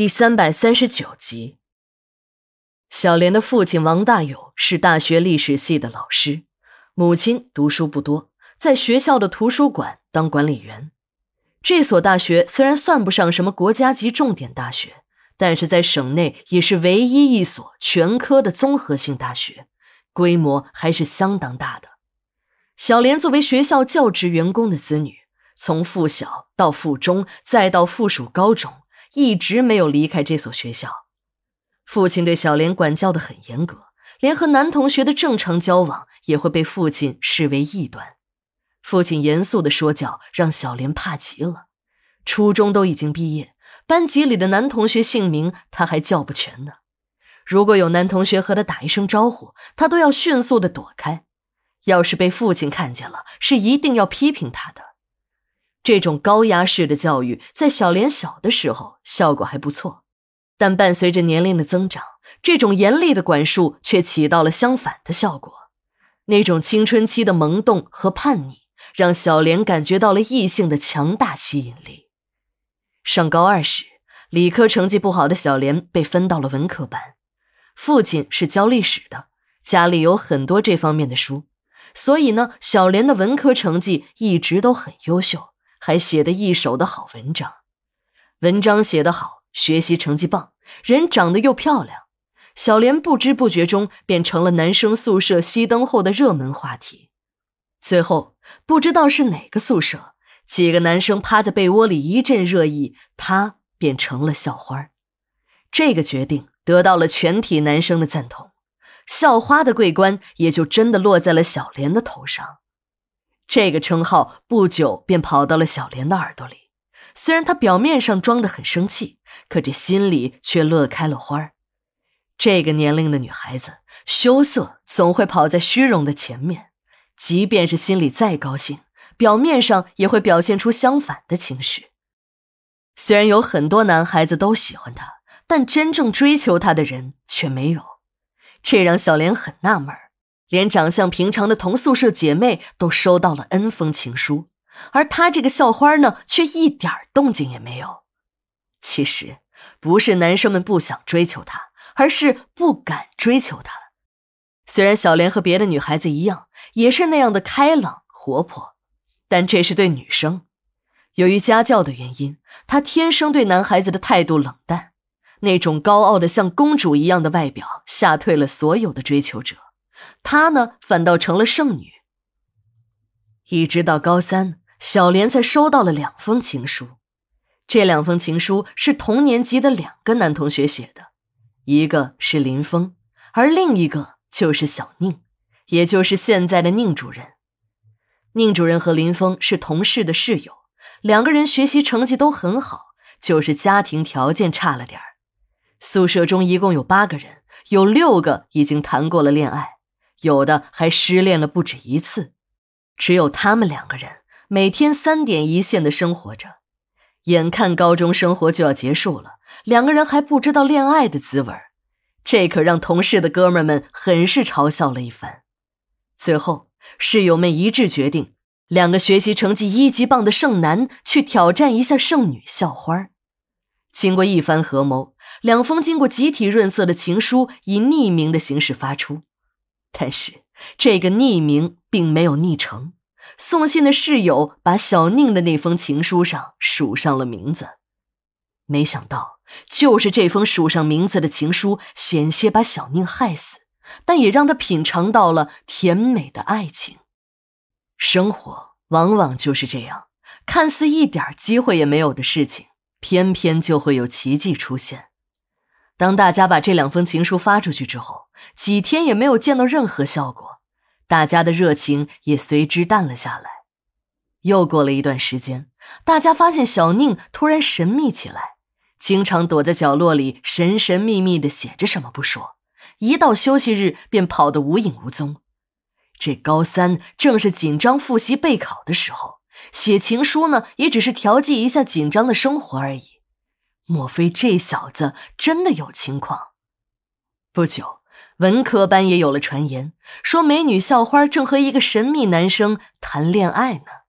第三百三十九集，小莲的父亲王大有是大学历史系的老师，母亲读书不多，在学校的图书馆当管理员。这所大学虽然算不上什么国家级重点大学，但是在省内也是唯一一所全科的综合性大学，规模还是相当大的。小莲作为学校教职员工的子女，从附小到附中，再到附属高中。一直没有离开这所学校，父亲对小莲管教的很严格，连和男同学的正常交往也会被父亲视为异端。父亲严肃的说教让小莲怕极了。初中都已经毕业，班级里的男同学姓名他还叫不全呢。如果有男同学和他打一声招呼，他都要迅速的躲开。要是被父亲看见了，是一定要批评他的。这种高压式的教育，在小莲小的时候效果还不错，但伴随着年龄的增长，这种严厉的管束却起到了相反的效果。那种青春期的萌动和叛逆，让小莲感觉到了异性的强大吸引力。上高二时，理科成绩不好的小莲被分到了文科班，父亲是教历史的，家里有很多这方面的书，所以呢，小莲的文科成绩一直都很优秀。还写得一手的好文章，文章写得好，学习成绩棒，人长得又漂亮，小莲不知不觉中便成了男生宿舍熄灯后的热门话题。最后，不知道是哪个宿舍，几个男生趴在被窝里一阵热议，她便成了校花。这个决定得到了全体男生的赞同，校花的桂冠也就真的落在了小莲的头上。这个称号不久便跑到了小莲的耳朵里，虽然她表面上装得很生气，可这心里却乐开了花这个年龄的女孩子，羞涩总会跑在虚荣的前面，即便是心里再高兴，表面上也会表现出相反的情绪。虽然有很多男孩子都喜欢她，但真正追求她的人却没有，这让小莲很纳闷儿。连长相平常的同宿舍姐妹都收到了 N 封情书，而她这个校花呢，却一点动静也没有。其实不是男生们不想追求她，而是不敢追求她。虽然小莲和别的女孩子一样，也是那样的开朗活泼，但这是对女生。由于家教的原因，她天生对男孩子的态度冷淡，那种高傲的像公主一样的外表吓退了所有的追求者。她呢，反倒成了剩女。一直到高三，小莲才收到了两封情书。这两封情书是同年级的两个男同学写的，一个是林峰，而另一个就是小宁，也就是现在的宁主任。宁主任和林峰是同事的室友，两个人学习成绩都很好，就是家庭条件差了点儿。宿舍中一共有八个人，有六个已经谈过了恋爱。有的还失恋了不止一次，只有他们两个人每天三点一线的生活着。眼看高中生活就要结束了，两个人还不知道恋爱的滋味这可让同事的哥们们很是嘲笑了一番。最后，室友们一致决定，两个学习成绩一级棒的剩男去挑战一下剩女校花。经过一番合谋，两封经过集体润色的情书以匿名的形式发出。但是这个匿名并没有匿成，送信的室友把小宁的那封情书上署上了名字，没想到就是这封署上名字的情书，险些把小宁害死，但也让他品尝到了甜美的爱情。生活往往就是这样，看似一点机会也没有的事情，偏偏就会有奇迹出现。当大家把这两封情书发出去之后，几天也没有见到任何效果，大家的热情也随之淡了下来。又过了一段时间，大家发现小宁突然神秘起来，经常躲在角落里神神秘秘的写着什么不说，一到休息日便跑得无影无踪。这高三正是紧张复习备考的时候，写情书呢，也只是调剂一下紧张的生活而已。莫非这小子真的有情况？不久，文科班也有了传言，说美女校花正和一个神秘男生谈恋爱呢。